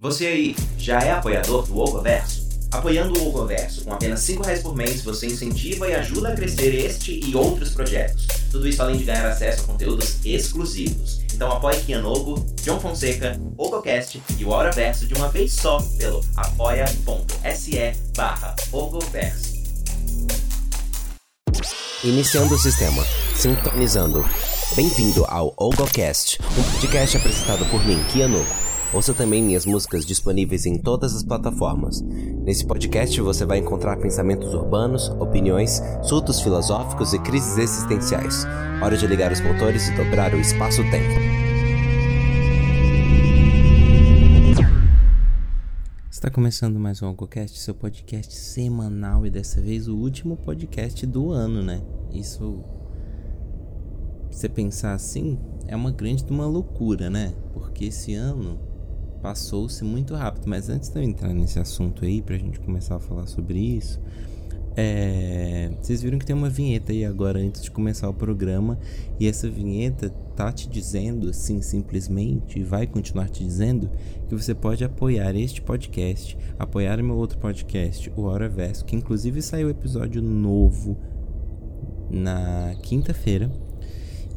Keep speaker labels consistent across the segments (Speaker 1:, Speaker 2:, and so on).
Speaker 1: Você aí já é apoiador do Ogoverso? Apoiando o Ogoverso com apenas 5 reais por mês, você incentiva e ajuda a crescer este e outros projetos. Tudo isso além de ganhar acesso a conteúdos exclusivos. Então apoie Kianogo, John Fonseca, Ogocast e o Auraverso de uma vez só pelo apoia.se barra Ogoverso.
Speaker 2: Iniciando o sistema. Sintonizando. Bem-vindo ao Ogocast, um podcast apresentado por mim, Kianogo. Ouça também minhas músicas disponíveis em todas as plataformas. Nesse podcast você vai encontrar pensamentos urbanos, opiniões, surtos filosóficos e crises existenciais. Hora de ligar os motores e dobrar o espaço-tempo.
Speaker 3: Está começando mais um AlgoCast, seu podcast semanal e dessa vez o último podcast do ano, né? Isso, você pensar assim, é uma grande uma loucura, né? Porque esse ano passou-se muito rápido. Mas antes de eu entrar nesse assunto aí, pra gente começar a falar sobre isso, é... vocês viram que tem uma vinheta aí agora antes de começar o programa, e essa vinheta tá te dizendo, assim, simplesmente, e vai continuar te dizendo, que você pode apoiar este podcast, apoiar meu outro podcast, o Hora Verso, que inclusive saiu episódio novo na quinta-feira.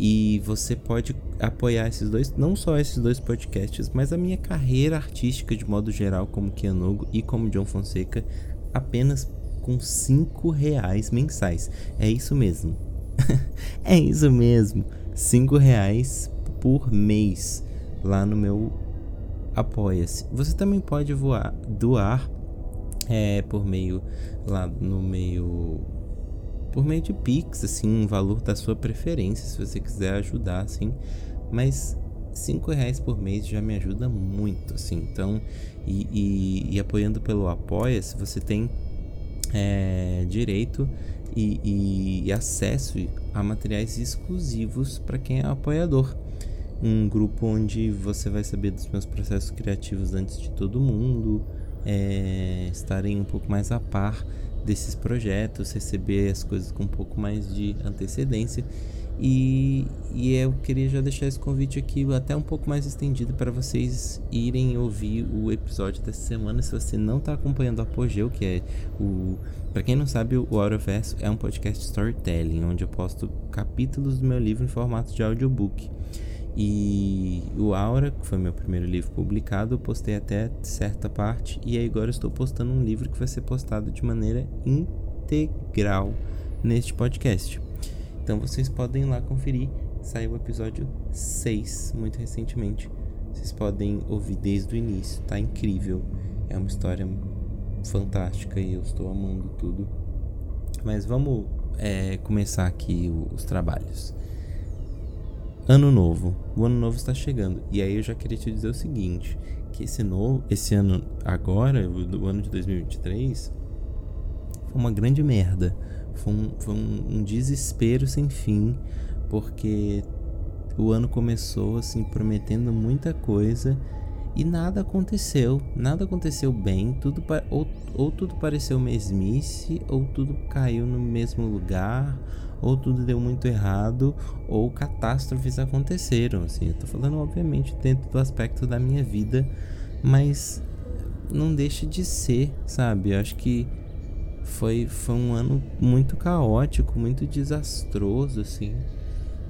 Speaker 3: E você pode apoiar esses dois, não só esses dois podcasts, mas a minha carreira artística de modo geral, como Kianogo e como John Fonseca, apenas com 5 reais mensais. É isso mesmo. é isso mesmo. 5 reais por mês lá no meu Apoia-se. Você também pode voar, doar é, por meio lá no meio por meio de Pix, assim, um valor da sua preferência, se você quiser ajudar, assim. Mas cinco reais por mês já me ajuda muito, assim. Então, e, e, e apoiando pelo Apoia-se, você tem é, direito e, e, e, acesso a materiais exclusivos para quem é apoiador. Um grupo onde você vai saber dos meus processos criativos antes de todo mundo, é, estarem um pouco mais a par desses projetos, receber as coisas com um pouco mais de antecedência. E, e eu queria já deixar esse convite aqui até um pouco mais estendido para vocês irem ouvir o episódio dessa semana. Se você não está acompanhando o Apogeu, que é o. Para quem não sabe, o Auraverso é um podcast storytelling, onde eu posto capítulos do meu livro em formato de audiobook. E o Aura, que foi meu primeiro livro publicado, eu postei até certa parte. E agora estou postando um livro que vai ser postado de maneira integral neste podcast. Então vocês podem ir lá conferir. Saiu o episódio 6 muito recentemente. Vocês podem ouvir desde o início. Tá incrível. É uma história fantástica e eu estou amando tudo. Mas vamos é, começar aqui os trabalhos. Ano novo. O ano novo está chegando. E aí eu já queria te dizer o seguinte, que esse novo, esse ano agora, o ano de 2023, foi uma grande merda. Foi um, foi um, um desespero sem fim, porque o ano começou assim prometendo muita coisa e nada aconteceu, nada aconteceu bem, tudo ou, ou tudo pareceu mesmice, ou tudo caiu no mesmo lugar, ou tudo deu muito errado, ou catástrofes aconteceram. Assim, eu tô falando, obviamente, dentro do aspecto da minha vida, mas não deixa de ser, sabe? Eu acho que foi, foi um ano muito caótico, muito desastroso, assim.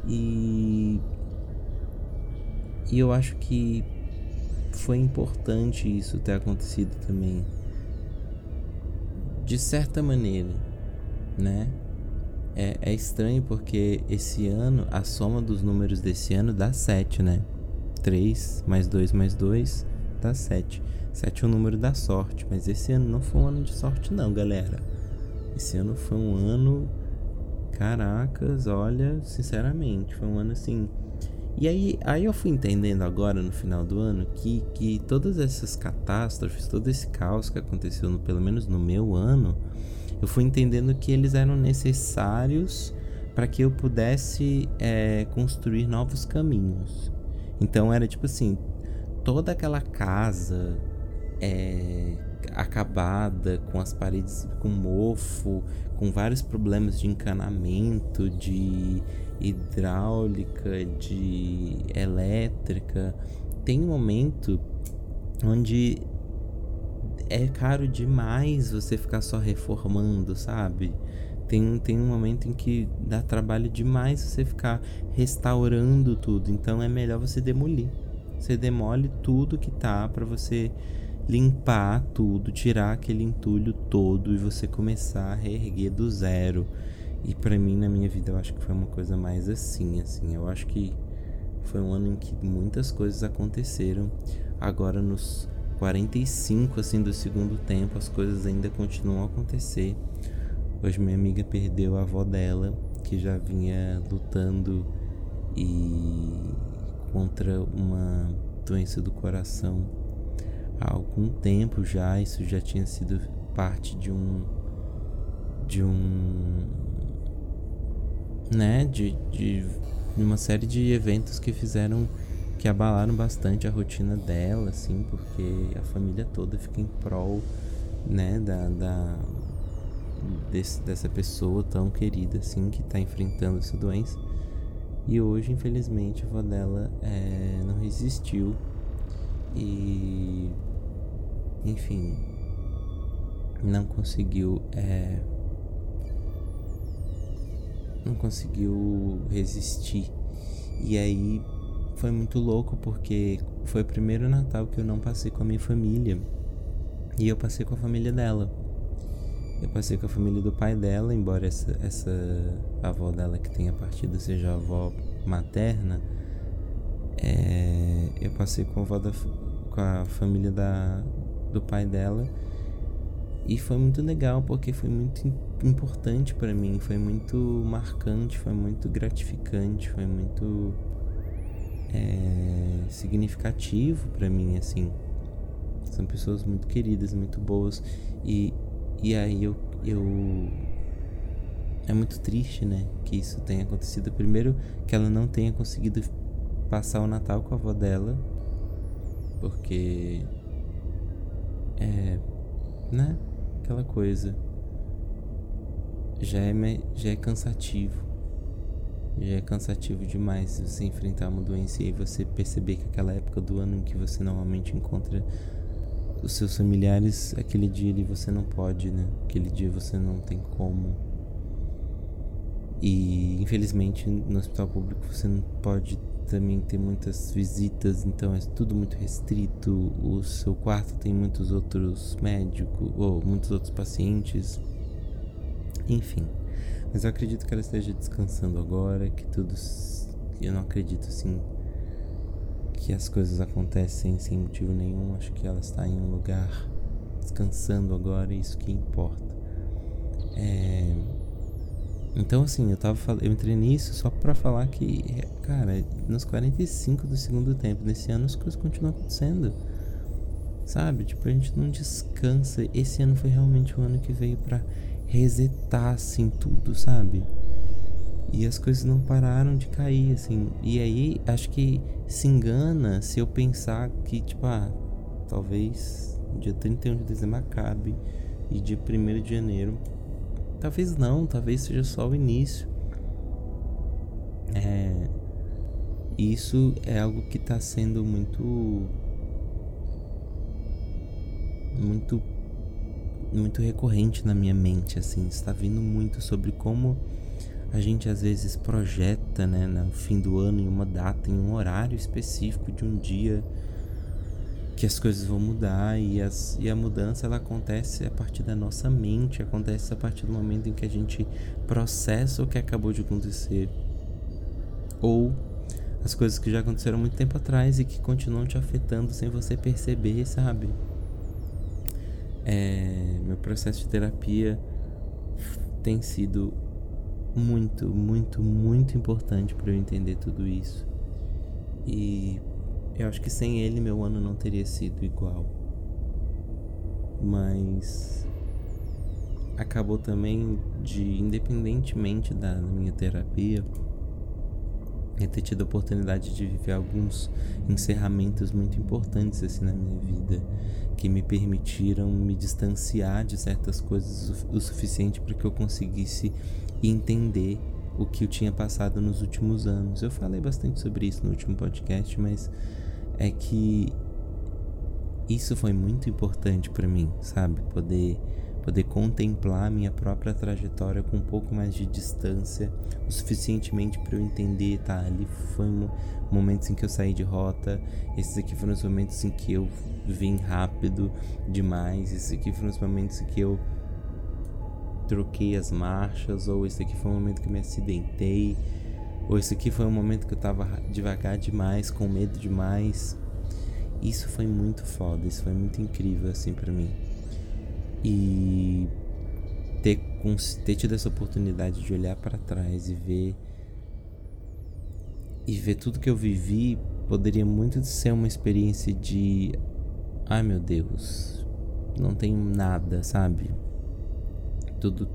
Speaker 3: E. E eu acho que foi importante isso ter acontecido também. De certa maneira, né? É, é estranho porque esse ano, a soma dos números desse ano dá 7, né? 3 mais 2 mais 2 dá 7. 7 é o número da sorte, mas esse ano não foi um ano de sorte, não, galera. Esse ano foi um ano. Caracas, olha, sinceramente, foi um ano assim. E aí, aí eu fui entendendo agora no final do ano que, que todas essas catástrofes, todo esse caos que aconteceu, no, pelo menos no meu ano, eu fui entendendo que eles eram necessários para que eu pudesse é, construir novos caminhos. Então era tipo assim, toda aquela casa é, acabada, com as paredes com mofo, com vários problemas de encanamento, de hidráulica, de elétrica. Tem um momento onde é caro demais você ficar só reformando, sabe? Tem, tem um momento em que dá trabalho demais você ficar restaurando tudo, então é melhor você demolir. Você demole tudo que tá para você limpar tudo, tirar aquele entulho todo e você começar a reerguer do zero. E para mim na minha vida eu acho que foi uma coisa mais assim, assim. Eu acho que foi um ano em que muitas coisas aconteceram. Agora nos 45 assim do segundo tempo, as coisas ainda continuam a acontecer. Hoje minha amiga perdeu a avó dela, que já vinha lutando e contra uma doença do coração há algum tempo já. Isso já tinha sido parte de um de um né, de, de uma série de eventos que fizeram que abalaram bastante a rotina dela, assim, porque a família toda fica em prol, né, da, da desse, dessa pessoa tão querida, assim, que está enfrentando essa doença. E hoje, infelizmente, a avó dela é, não resistiu e, enfim, não conseguiu é, não conseguiu resistir. E aí foi muito louco porque foi o primeiro Natal que eu não passei com a minha família. E eu passei com a família dela. Eu passei com a família do pai dela, embora essa, essa avó dela que tenha partido seja a avó materna. É, eu passei com a, avó da, com a família da, do pai dela. E foi muito legal porque foi muito importante para mim, foi muito marcante, foi muito gratificante, foi muito é, significativo para mim, assim. São pessoas muito queridas, muito boas e, e aí eu, eu é muito triste, né, que isso tenha acontecido. Primeiro que ela não tenha conseguido passar o Natal com a avó dela, porque é, né, aquela coisa já é, já é cansativo. Já é cansativo demais você enfrentar uma doença e você perceber que aquela época do ano em que você normalmente encontra os seus familiares, aquele dia ali você não pode, né? Aquele dia você não tem como. E infelizmente no hospital público você não pode também ter muitas visitas, então é tudo muito restrito. O seu quarto tem muitos outros médicos ou muitos outros pacientes. Enfim. Mas eu acredito que ela esteja descansando agora, que tudo. Eu não acredito assim que as coisas acontecem sem motivo nenhum. Acho que ela está em um lugar descansando agora, isso que importa. É... Então, assim, eu tava eu entrei nisso só pra falar que, cara, nos 45 do segundo tempo desse ano as coisas continuam acontecendo. Sabe? Tipo, a gente não descansa. Esse ano foi realmente o ano que veio pra resetar assim tudo, sabe? E as coisas não pararam de cair, assim. E aí acho que se engana se eu pensar que, tipo, ah, talvez dia 31 de dezembro acabe e dia 1 de janeiro. Talvez não, talvez seja só o início. É. Isso é algo que está sendo muito. Muito muito recorrente na minha mente, assim, está vindo muito sobre como a gente às vezes projeta, né, no fim do ano, em uma data, em um horário específico de um dia, que as coisas vão mudar e, as, e a mudança ela acontece a partir da nossa mente, acontece a partir do momento em que a gente processa o que acabou de acontecer ou as coisas que já aconteceram muito tempo atrás e que continuam te afetando sem você perceber, sabe? É, meu processo de terapia tem sido muito, muito, muito importante para eu entender tudo isso. E eu acho que sem ele meu ano não teria sido igual. Mas acabou também de, independentemente da minha terapia, eu ter tido a oportunidade de viver alguns encerramentos muito importantes assim na minha vida que me permitiram me distanciar de certas coisas o, suficiente para que eu conseguisse entender o que eu tinha passado nos últimos anos. Eu falei bastante sobre isso no último podcast, mas é que isso foi muito importante para mim, sabe? Poder poder contemplar minha própria trajetória com um pouco mais de distância, o suficientemente para eu entender, tá? Ali foi um momentos em que eu saí de rota, esses aqui foram os momentos em que eu vim rápido demais, esses aqui foram os momentos em que eu troquei as marchas, ou esse aqui foi um momento que eu me acidentei, ou esse aqui foi um momento que eu tava devagar demais, com medo demais. Isso foi muito foda, isso foi muito incrível assim para mim. E ter, ter tido essa oportunidade de olhar para trás e ver e ver tudo que eu vivi poderia muito ser uma experiência de ai meu Deus, não tenho nada, sabe? Tudo,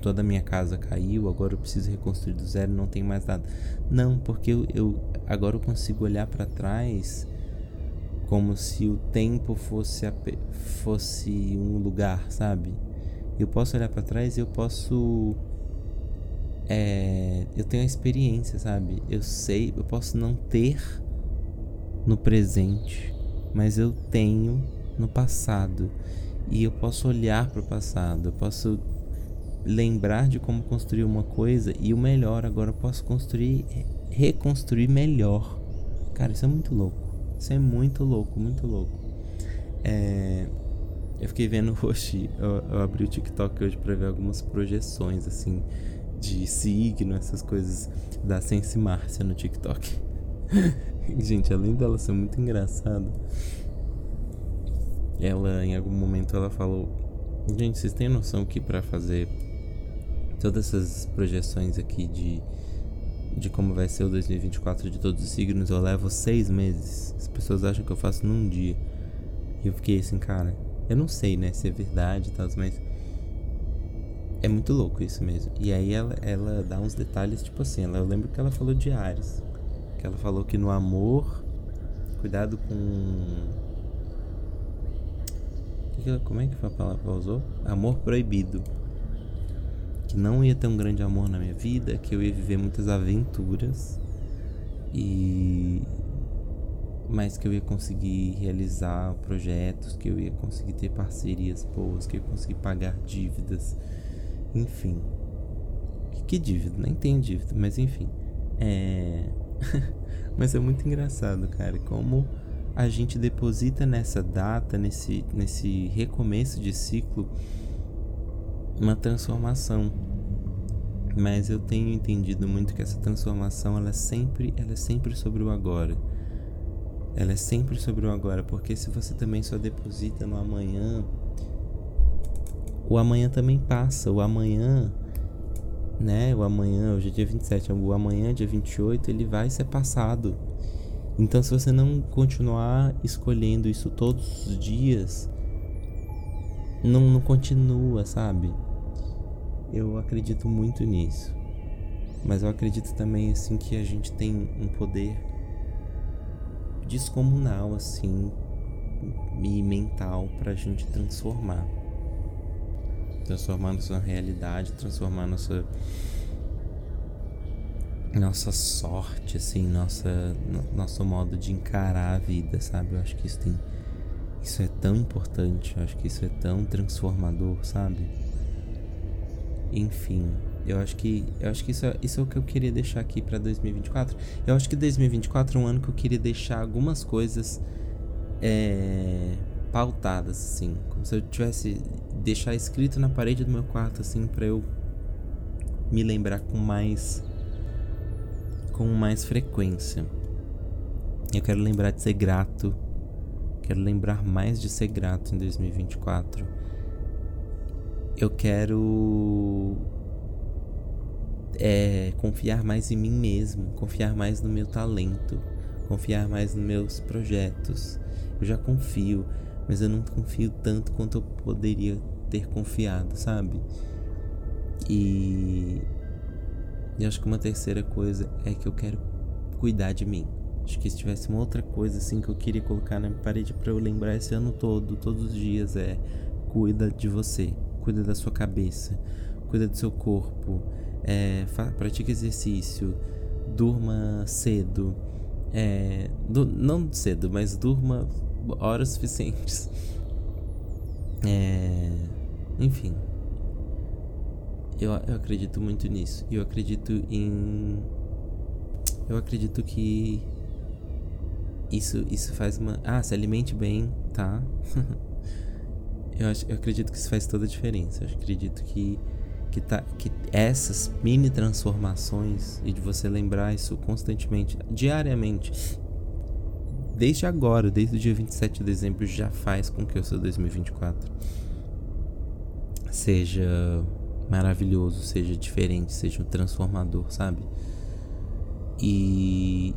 Speaker 3: toda a minha casa caiu, agora eu preciso reconstruir do zero, não tenho mais nada. Não, porque eu, eu agora eu consigo olhar para trás como se o tempo fosse, fosse um lugar, sabe? Eu posso olhar para trás eu posso. É, eu tenho a experiência, sabe? Eu sei, eu posso não ter no presente, mas eu tenho no passado. E eu posso olhar para o passado, eu posso lembrar de como construir uma coisa e o melhor, agora eu posso construir, reconstruir melhor. Cara, isso é muito louco. Isso é muito louco, muito louco. É, eu fiquei vendo hoje, eu, eu, abri o TikTok hoje pra ver algumas projeções, assim, de signo, essas coisas da Sense Márcia no TikTok. Gente, além dela ser muito engraçada, ela, em algum momento, ela falou: Gente, vocês têm noção que para fazer todas essas projeções aqui de de como vai ser o 2024 de todos os signos, eu levo seis meses. As pessoas acham que eu faço num dia. E eu fiquei assim, cara, eu não sei, né, se é verdade e tal, mas. É muito louco isso mesmo. E aí ela, ela dá uns detalhes, tipo assim, ela, eu lembro que ela falou de Ares. Que ela falou que no amor, cuidado com. Como é que foi a palavra que ela usou? Amor proibido que não ia ter um grande amor na minha vida, que eu ia viver muitas aventuras e mas que eu ia conseguir realizar projetos, que eu ia conseguir ter parcerias boas, que eu ia conseguir pagar dívidas, enfim. Que dívida? Nem tenho dívida, mas enfim. É. mas é muito engraçado, cara, como a gente deposita nessa data, nesse, nesse recomeço de ciclo, uma transformação. Mas eu tenho entendido muito que essa transformação ela é sempre, ela é sempre sobre o agora. Ela é sempre sobre o agora, porque se você também só deposita no amanhã, o amanhã também passa, o amanhã, né? O amanhã, hoje é dia 27, o amanhã, dia 28, ele vai ser passado. Então, se você não continuar escolhendo isso todos os dias, não, não continua, sabe? Eu acredito muito nisso. Mas eu acredito também assim que a gente tem um poder descomunal assim e mental pra gente transformar. Transformar nossa realidade, transformar nossa nossa sorte, assim, nossa, nosso modo de encarar a vida, sabe? Eu acho que isso tem. Isso é tão importante, acho que isso é tão transformador, sabe? Enfim, eu acho que eu acho que isso é, isso é o que eu queria deixar aqui para 2024. Eu acho que 2024 é um ano que eu queria deixar algumas coisas é, pautadas assim, como se eu tivesse deixar escrito na parede do meu quarto assim para eu me lembrar com mais com mais frequência. Eu quero lembrar de ser grato. Quero lembrar mais de ser grato em 2024 eu quero é, confiar mais em mim mesmo, confiar mais no meu talento, confiar mais nos meus projetos. Eu já confio, mas eu não confio tanto quanto eu poderia ter confiado, sabe? E, e acho que uma terceira coisa é que eu quero cuidar de mim. Acho que se tivesse uma outra coisa assim que eu queria colocar na parede para eu lembrar esse ano todo, todos os dias, é cuida de você cuida da sua cabeça, cuida do seu corpo, é, pratique exercício, durma cedo, é, du não cedo, mas durma horas suficientes. É, enfim, eu, eu acredito muito nisso. Eu acredito em. Eu acredito que isso, isso faz uma. Ah, se alimente bem, tá? eu, acho, eu acredito que isso faz toda a diferença. Eu acredito que, que, tá, que essas mini transformações e de você lembrar isso constantemente, diariamente, desde agora, desde o dia 27 de dezembro, já faz com que o seu 2024 seja maravilhoso, seja diferente, seja um transformador, sabe? E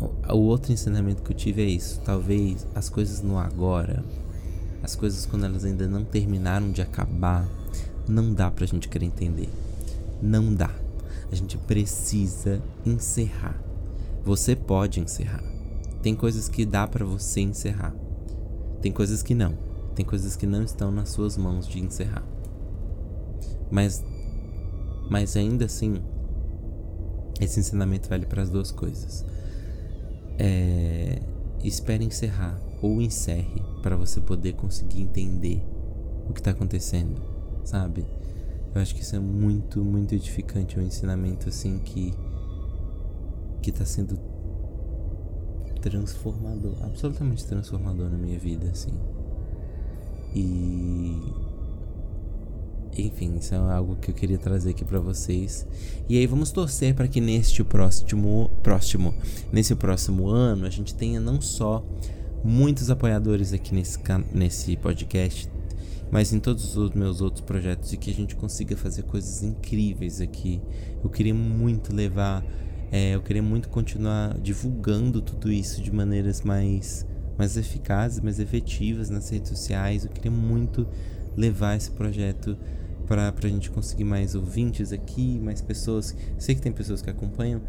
Speaker 3: o outro ensinamento que eu tive é isso. Talvez as coisas no agora, as coisas quando elas ainda não terminaram de acabar, não dá pra gente querer entender. Não dá. A gente precisa encerrar. Você pode encerrar. Tem coisas que dá para você encerrar. Tem coisas que não. Tem coisas que não estão nas suas mãos de encerrar. Mas, mas ainda assim, esse ensinamento vale para as duas coisas. É, espere encerrar ou encerre para você poder conseguir entender o que está acontecendo, sabe? Eu acho que isso é muito, muito edificante, é um ensinamento assim que que está sendo transformador, absolutamente transformador na minha vida, assim. E enfim, isso é algo que eu queria trazer aqui para vocês. E aí vamos torcer para que neste próximo, próximo, nesse próximo ano a gente tenha não só muitos apoiadores aqui nesse nesse podcast, mas em todos os meus outros projetos e que a gente consiga fazer coisas incríveis aqui. Eu queria muito levar, é, eu queria muito continuar divulgando tudo isso de maneiras mais mais eficazes, mais efetivas nas redes sociais. Eu queria muito levar esse projeto para a gente conseguir mais ouvintes aqui, mais pessoas. Sei que tem pessoas que acompanham.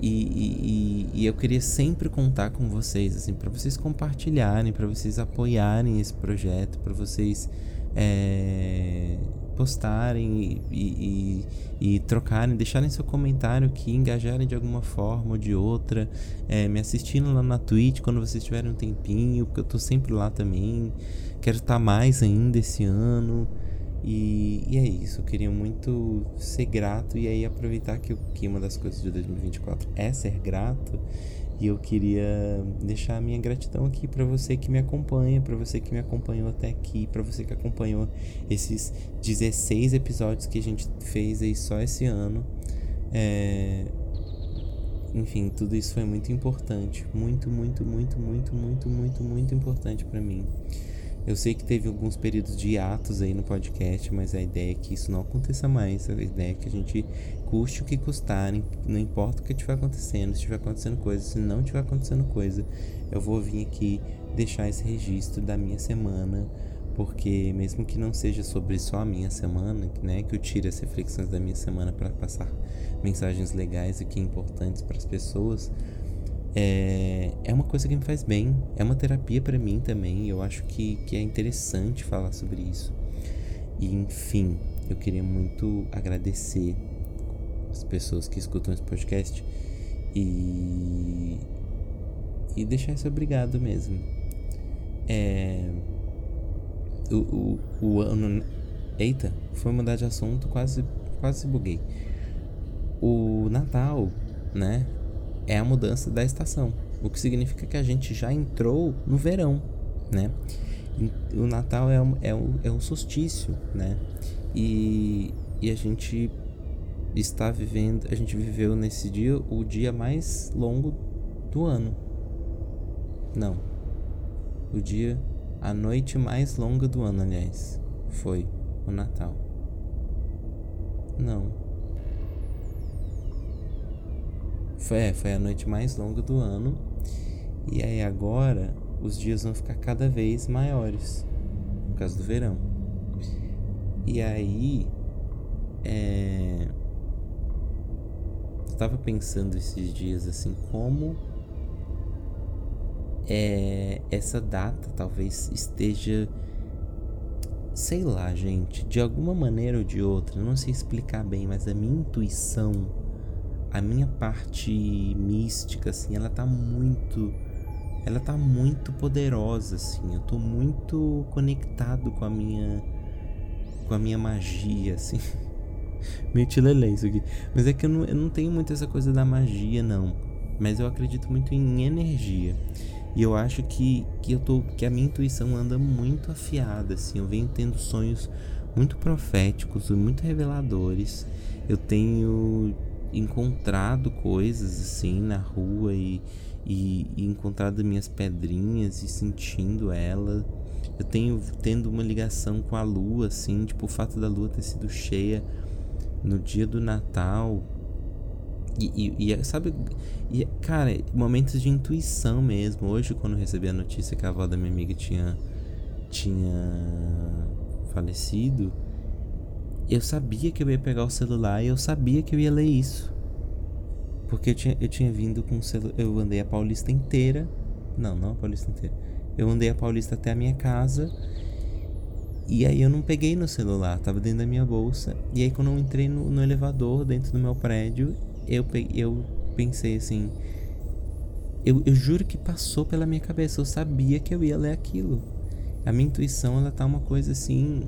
Speaker 3: E, e, e eu queria sempre contar com vocês, assim, para vocês compartilharem, para vocês apoiarem esse projeto, para vocês é, postarem e, e, trocarem, deixarem seu comentário aqui, engajarem de alguma forma ou de outra, é, me assistindo lá na Twitch quando vocês tiverem um tempinho, porque eu tô sempre lá também. Quero estar mais ainda esse ano. E, e, é isso, eu queria muito ser grato e aí aproveitar que, que uma das coisas de 2024 é ser grato. E eu queria deixar a minha gratidão aqui para você que me acompanha, para você que me acompanhou até aqui, para você que acompanhou esses 16 episódios que a gente fez aí só esse ano. É... Enfim, tudo isso foi muito importante, muito, muito, muito, muito, muito, muito, muito importante para mim. Eu sei que teve alguns períodos de atos aí no podcast, mas a ideia é que isso não aconteça mais. A ideia é que a gente custe o que custar, não importa o que estiver acontecendo, se estiver acontecendo coisa, se não estiver acontecendo coisa, eu vou vir aqui deixar esse registro da minha semana, porque mesmo que não seja sobre só a minha semana, né, que eu tire as reflexões da minha semana para passar mensagens legais e que importantes para as pessoas, é, é uma coisa que me faz bem, é uma terapia para mim também. Eu acho que, que é interessante falar sobre isso. E enfim, eu queria muito agradecer as pessoas que escutam esse podcast e, e deixar esse obrigado mesmo. É, o, o, o ano. Eita, foi mudar de assunto, quase, quase buguei. O Natal, né? É a mudança da estação, o que significa que a gente já entrou no verão, né? O Natal é um, é um, é um solstício, né? E, e a gente está vivendo, a gente viveu nesse dia o dia mais longo do ano. Não. O dia, a noite mais longa do ano, aliás, foi o Natal. Não. Foi, é, foi a noite mais longa do ano. E aí agora os dias vão ficar cada vez maiores por causa do verão. E aí é eu tava pensando esses dias assim como é essa data talvez esteja sei lá, gente, de alguma maneira ou de outra, não sei explicar bem, mas a minha intuição a minha parte mística, assim, ela tá muito ela tá muito poderosa, assim. Eu tô muito conectado com a minha. com a minha magia, assim. Meio tilelê isso aqui. Mas é que eu não, eu não tenho muito essa coisa da magia, não. Mas eu acredito muito em energia. E eu acho que, que eu tô. que a minha intuição anda muito afiada, assim. Eu venho tendo sonhos muito proféticos muito reveladores. Eu tenho encontrado coisas assim na rua e, e, e encontrado minhas pedrinhas e sentindo ela. Eu tenho tendo uma ligação com a lua, assim, tipo o fato da lua ter sido cheia no dia do Natal. E, e, e sabe, e, cara, momentos de intuição mesmo. Hoje, quando eu recebi a notícia que a avó da minha amiga tinha, tinha falecido, eu sabia que eu ia pegar o celular e eu sabia que eu ia ler isso. Porque eu tinha, eu tinha vindo com o celular. Eu andei a Paulista inteira. Não, não a Paulista inteira. Eu andei a Paulista até a minha casa. E aí eu não peguei no celular, tava dentro da minha bolsa. E aí quando eu entrei no, no elevador dentro do meu prédio, eu, peguei, eu pensei assim. Eu, eu juro que passou pela minha cabeça. Eu sabia que eu ia ler aquilo. A minha intuição, ela tá uma coisa assim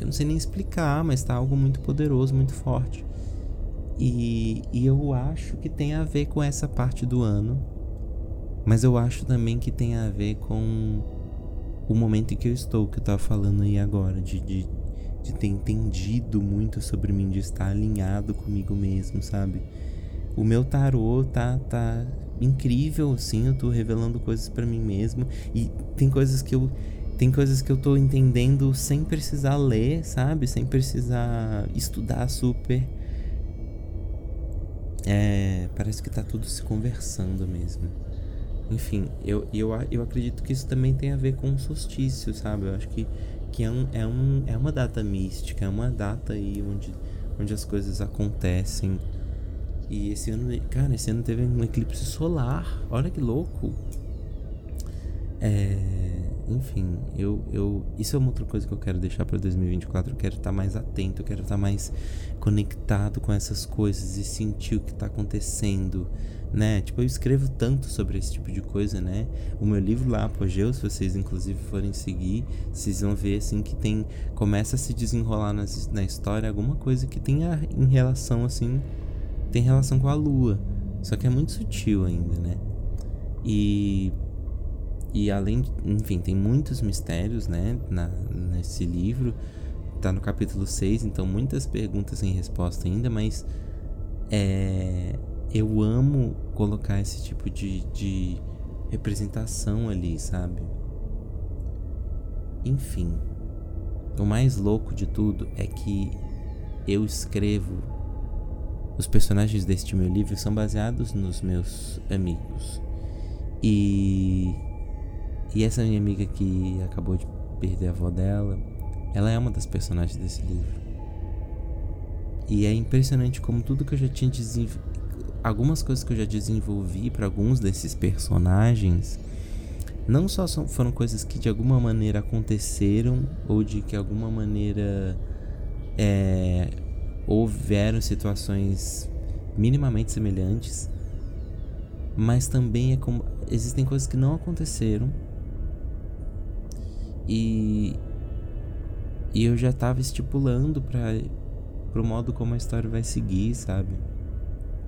Speaker 3: que eu não sei nem explicar, mas tá algo muito poderoso, muito forte. E, e eu acho que tem a ver com essa parte do ano, mas eu acho também que tem a ver com o momento em que eu estou, que eu tava falando aí agora, de, de, de ter entendido muito sobre mim, de estar alinhado comigo mesmo, sabe? O meu tarô tá, tá incrível, assim, eu tô revelando coisas para mim mesmo e tem coisas que eu tem coisas que eu tô entendendo sem precisar ler, sabe? Sem precisar estudar super. É, parece que tá tudo se conversando mesmo. Enfim, eu, eu, eu acredito que isso também tem a ver com o solstício, sabe? Eu acho que, que é, um, é, um, é uma data mística, é uma data aí onde, onde as coisas acontecem. E esse ano, cara, esse ano teve um eclipse solar. Olha que louco. É, enfim, eu, eu. Isso é uma outra coisa que eu quero deixar para 2024. Eu quero estar mais atento, eu quero estar mais conectado com essas coisas e sentir o que está acontecendo, né? Tipo, eu escrevo tanto sobre esse tipo de coisa, né? O meu livro lá, Apogeu, se vocês inclusive forem seguir, vocês vão ver assim que tem. Começa a se desenrolar nas, na história alguma coisa que tenha em relação assim. Tem relação com a lua. Só que é muito sutil ainda, né? E e além, de, enfim, tem muitos mistérios, né, na, nesse livro. Tá no capítulo 6, então muitas perguntas sem resposta ainda, mas é, eu amo colocar esse tipo de, de representação ali, sabe? Enfim, o mais louco de tudo é que eu escrevo. Os personagens deste meu livro são baseados nos meus amigos. E e essa minha amiga que acabou de perder a avó dela, ela é uma das personagens desse livro. E é impressionante como tudo que eu já tinha desenvolvido. Algumas coisas que eu já desenvolvi para alguns desses personagens não só são, foram coisas que de alguma maneira aconteceram ou de que alguma maneira é, houveram situações minimamente semelhantes, mas também é como existem coisas que não aconteceram e, e eu já tava estipulando para pro modo como a história vai seguir, sabe?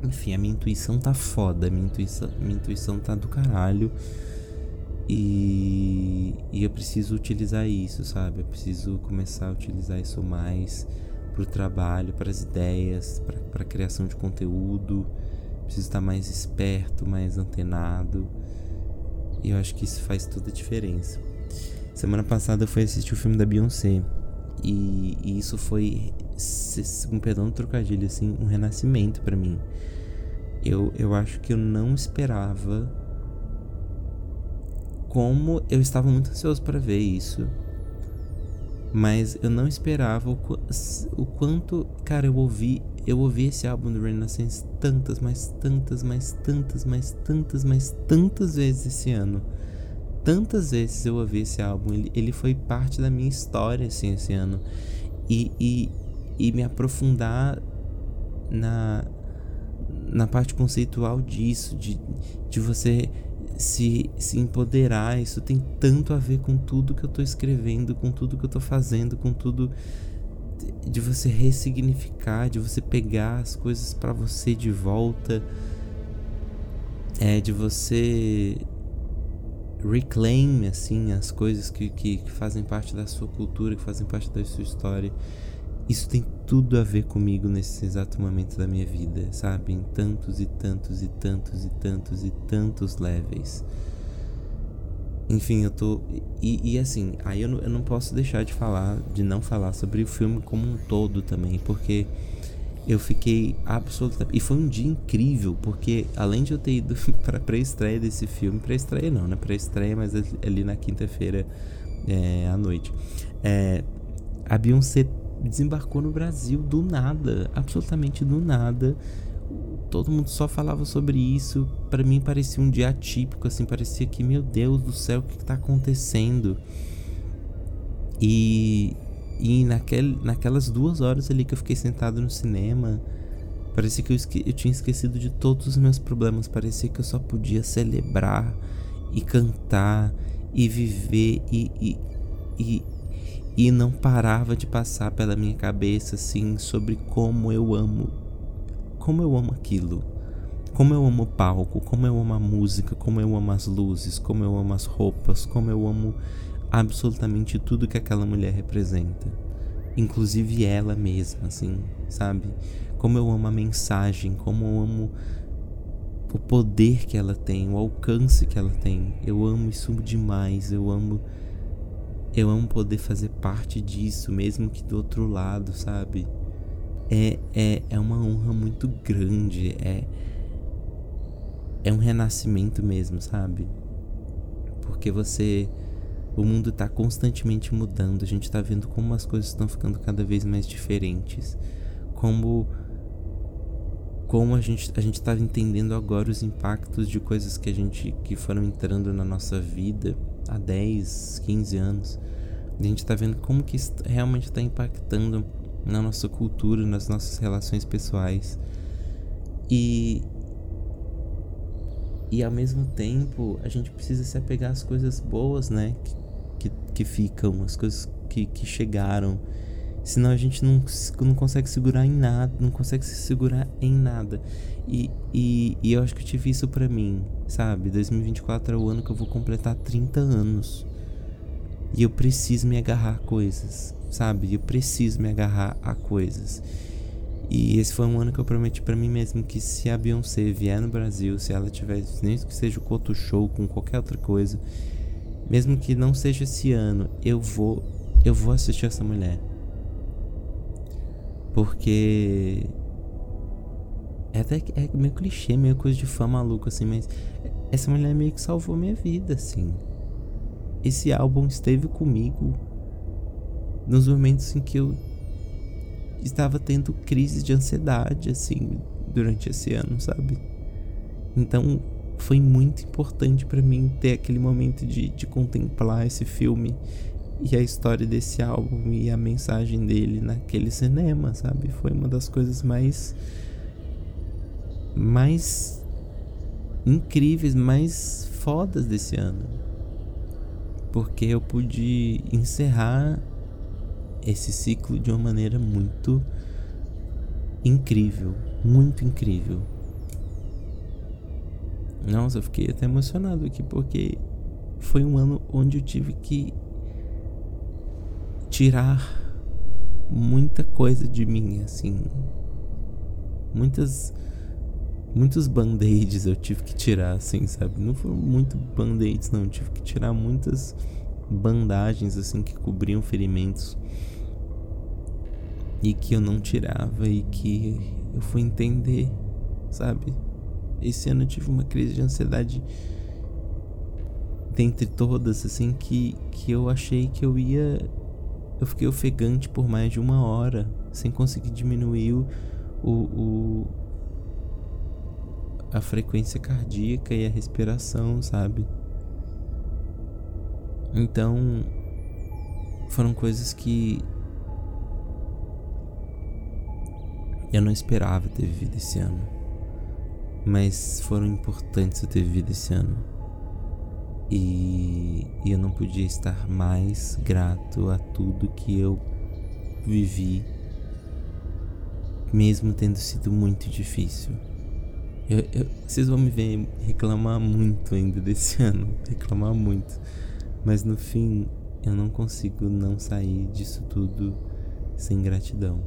Speaker 3: Enfim, a minha intuição tá foda, minha intuição, minha intuição tá do caralho. E, e eu preciso utilizar isso, sabe? Eu preciso começar a utilizar isso mais pro trabalho, para as ideias, para a criação de conteúdo. Preciso estar mais esperto, mais antenado. E eu acho que isso faz toda a diferença. Semana passada eu fui assistir o filme da Beyoncé. E, e isso foi, com perdão do trocadilho, assim, um renascimento para mim. Eu, eu acho que eu não esperava como eu estava muito ansioso para ver isso. Mas eu não esperava o, o, quanto, cara, eu ouvi, eu ouvi esse álbum do Renaissance tantas, mais tantas, mais tantas, mais tantas, mais tantas vezes esse ano tantas vezes eu ouvi esse álbum, ele, ele foi parte da minha história, assim, esse ano. E, e, e me aprofundar na, na parte conceitual disso, de, de você se, se empoderar. Isso tem tanto a ver com tudo que eu tô escrevendo, com tudo que eu tô fazendo, com tudo de você ressignificar, de você pegar as coisas para você de volta, é de você reclaim assim as coisas que, que, que, fazem parte da sua cultura, que fazem parte da sua história. Isso tem tudo a ver comigo nesse exato momento da minha vida, sabe? Em tantos e tantos e tantos e tantos e tantos levels. Enfim, eu tô. E, e assim, aí eu não, eu não posso deixar de falar, de não falar sobre o filme como um todo também, porque eu fiquei absolutamente. E foi um dia incrível, porque além de eu ter ido pra pré-estreia desse filme, pré-estreia não, né? Pré-estreia, mas ali na quinta-feira é, à noite. É, a Beyoncé desembarcou no Brasil do nada, absolutamente do nada. Todo mundo só falava sobre isso. Para mim parecia um dia atípico, assim, parecia que, meu Deus do céu, o que, que tá acontecendo? E e naquel, naquelas duas horas ali que eu fiquei sentado no cinema, parecia que eu, esque, eu tinha esquecido de todos os meus problemas. Parecia que eu só podia celebrar e cantar e viver e, e, e, e não parava de passar pela minha cabeça assim sobre como eu amo, como eu amo aquilo. Como eu amo o palco, como eu amo a música, como eu amo as luzes, como eu amo as roupas, como eu amo absolutamente tudo que aquela mulher representa. Inclusive ela mesma, assim, sabe? Como eu amo a mensagem, como eu amo o poder que ela tem, o alcance que ela tem. Eu amo isso demais, eu amo eu amo poder fazer parte disso, mesmo que do outro lado, sabe? É, é, é uma honra muito grande, é, é um renascimento mesmo, sabe? Porque você o mundo está constantemente mudando, a gente está vendo como as coisas estão ficando cada vez mais diferentes. Como como a gente a gente está entendendo agora os impactos de coisas que a gente que foram entrando na nossa vida há 10, 15 anos. A gente está vendo como que realmente está impactando na nossa cultura, nas nossas relações pessoais. E e ao mesmo tempo a gente precisa se apegar às coisas boas, né? Que, que, ficam, as coisas que, que chegaram. Senão a gente não, não consegue segurar em nada, não consegue se segurar em nada. E, e, e eu acho que eu tive isso pra mim, sabe? 2024 é o ano que eu vou completar 30 anos. E eu preciso me agarrar a coisas, sabe? Eu preciso me agarrar a coisas. E esse foi um ano que eu prometi para mim mesmo que se a Beyoncé vier no Brasil, se ela tiver, nem que seja o Coto Show com qualquer outra coisa, mesmo que não seja esse ano, eu vou eu vou assistir essa mulher. Porque é até é meio clichê, meio coisa de fã maluco assim, mas essa mulher meio que salvou minha vida assim. Esse álbum esteve comigo nos momentos em que eu estava tendo crises de ansiedade assim durante esse ano, sabe? Então, foi muito importante para mim ter aquele momento de, de contemplar esse filme e a história desse álbum e a mensagem dele naquele cinema, sabe? Foi uma das coisas mais mais incríveis, mais fodas desse ano. Porque eu pude encerrar esse ciclo de uma maneira muito incrível, muito incrível. Nossa, eu fiquei até emocionado aqui porque foi um ano onde eu tive que tirar muita coisa de mim, assim. Muitas muitos band-aids eu tive que tirar, assim, sabe? Não foram muito band-aids, não. Eu tive que tirar muitas bandagens, assim, que cobriam ferimentos. E que eu não tirava e que eu fui entender, sabe? Esse ano eu tive uma crise de ansiedade dentre todas, assim, que, que eu achei que eu ia. Eu fiquei ofegante por mais de uma hora, sem conseguir diminuir o, o, a frequência cardíaca e a respiração, sabe? Então, foram coisas que eu não esperava ter vivido esse ano mas foram importantes eu ter vivido esse ano. E, e eu não podia estar mais grato a tudo que eu vivi, mesmo tendo sido muito difícil. Eu, eu, vocês vão me ver reclamar muito ainda desse ano, reclamar muito. Mas no fim, eu não consigo não sair disso tudo sem gratidão.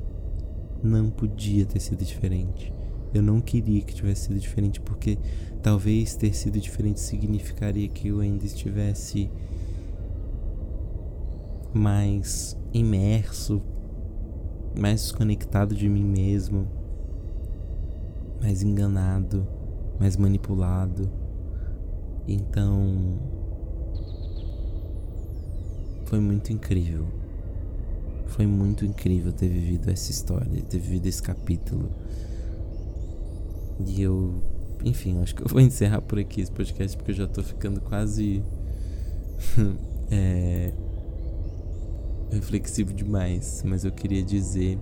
Speaker 3: Não podia ter sido diferente. Eu não queria que tivesse sido diferente porque talvez ter sido diferente significaria que eu ainda estivesse mais imerso, mais desconectado de mim mesmo, mais enganado, mais manipulado. Então foi muito incrível. Foi muito incrível ter vivido essa história, ter vivido esse capítulo. E eu, enfim, acho que eu vou encerrar por aqui esse podcast porque eu já tô ficando quase é, reflexivo demais. Mas eu queria dizer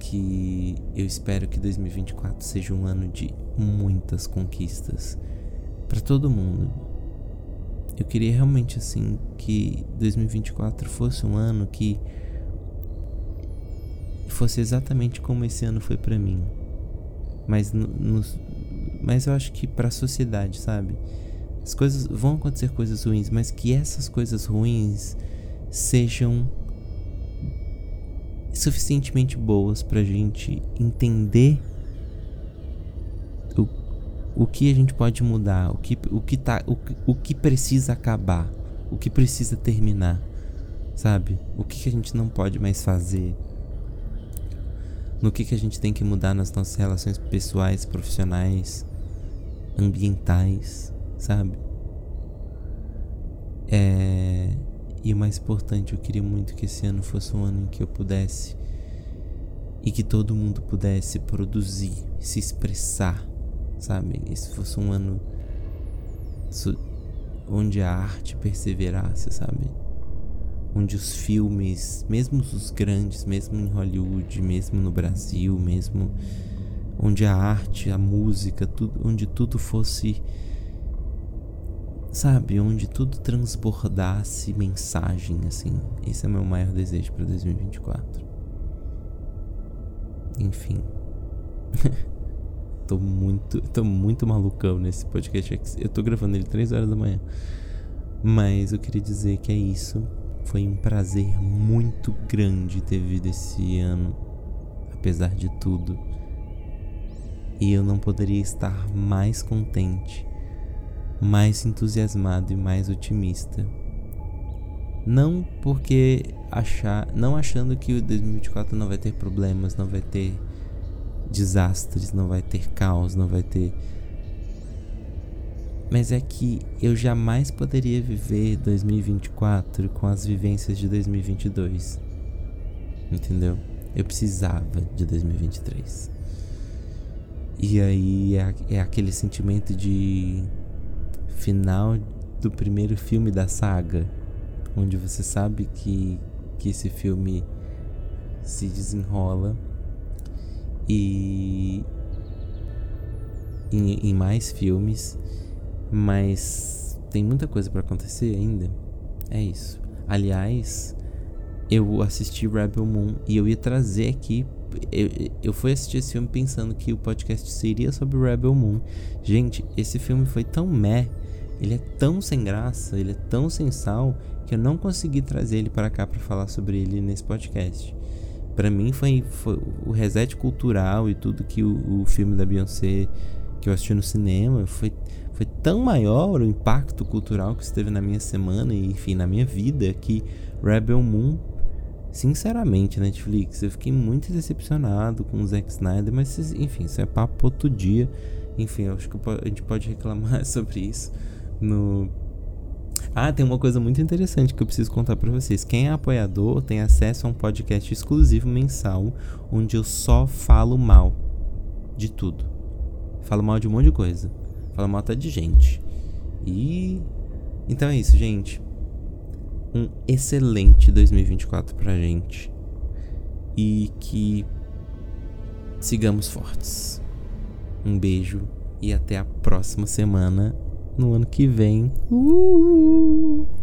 Speaker 3: que eu espero que 2024 seja um ano de muitas conquistas para todo mundo. Eu queria realmente assim que 2024 fosse um ano que fosse exatamente como esse ano foi para mim mas no, no, mas eu acho que para a sociedade, sabe? As coisas vão acontecer coisas ruins, mas que essas coisas ruins sejam suficientemente boas pra gente entender o, o que a gente pode mudar, o que, o que tá o, o que precisa acabar, o que precisa terminar, sabe? O que, que a gente não pode mais fazer no que, que a gente tem que mudar nas nossas relações pessoais, profissionais, ambientais, sabe? É... E o mais importante, eu queria muito que esse ano fosse um ano em que eu pudesse e que todo mundo pudesse produzir, se expressar, sabe? Esse fosse um ano onde a arte perseverasse, sabe? Onde os filmes, mesmo os grandes, mesmo em Hollywood, mesmo no Brasil, mesmo onde a arte, a música, tudo, onde tudo fosse sabe, onde tudo transbordasse mensagem assim. Esse é meu maior desejo para 2024. Enfim. tô muito, tô muito malucão nesse podcast. Eu tô gravando ele 3 horas da manhã. Mas eu queria dizer que é isso. Foi um prazer muito grande ter vivido esse ano, apesar de tudo. E eu não poderia estar mais contente, mais entusiasmado e mais otimista. Não porque achar, não achando que o 2024 não vai ter problemas, não vai ter desastres, não vai ter caos, não vai ter mas é que eu jamais poderia viver 2024 com as vivências de 2022. Entendeu? Eu precisava de 2023. E aí é, é aquele sentimento de final do primeiro filme da saga, onde você sabe que, que esse filme se desenrola e em, em mais filmes mas tem muita coisa para acontecer ainda. É isso. Aliás, eu assisti Rebel Moon e eu ia trazer aqui. Eu, eu fui assistir esse filme pensando que o podcast seria sobre Rebel Moon. Gente, esse filme foi tão meh, ele é tão sem graça, ele é tão sem sal, que eu não consegui trazer ele para cá para falar sobre ele nesse podcast. Para mim foi, foi, o reset cultural e tudo que o, o filme da Beyoncé que eu assisti no cinema foi foi tão maior o impacto cultural que esteve na minha semana e, enfim, na minha vida que Rebel Moon, sinceramente, Netflix, eu fiquei muito decepcionado com o Zack Snyder, mas, enfim, isso é papo outro dia. Enfim, acho que a gente pode reclamar sobre isso no ah, tem uma coisa muito interessante que eu preciso contar para vocês. Quem é apoiador tem acesso a um podcast exclusivo mensal onde eu só falo mal de tudo. Falo mal de um monte de coisa. Fala mal até de gente. E. Então é isso, gente. Um excelente 2024 pra gente. E que sigamos fortes. Um beijo e até a próxima semana no ano que vem. Uh!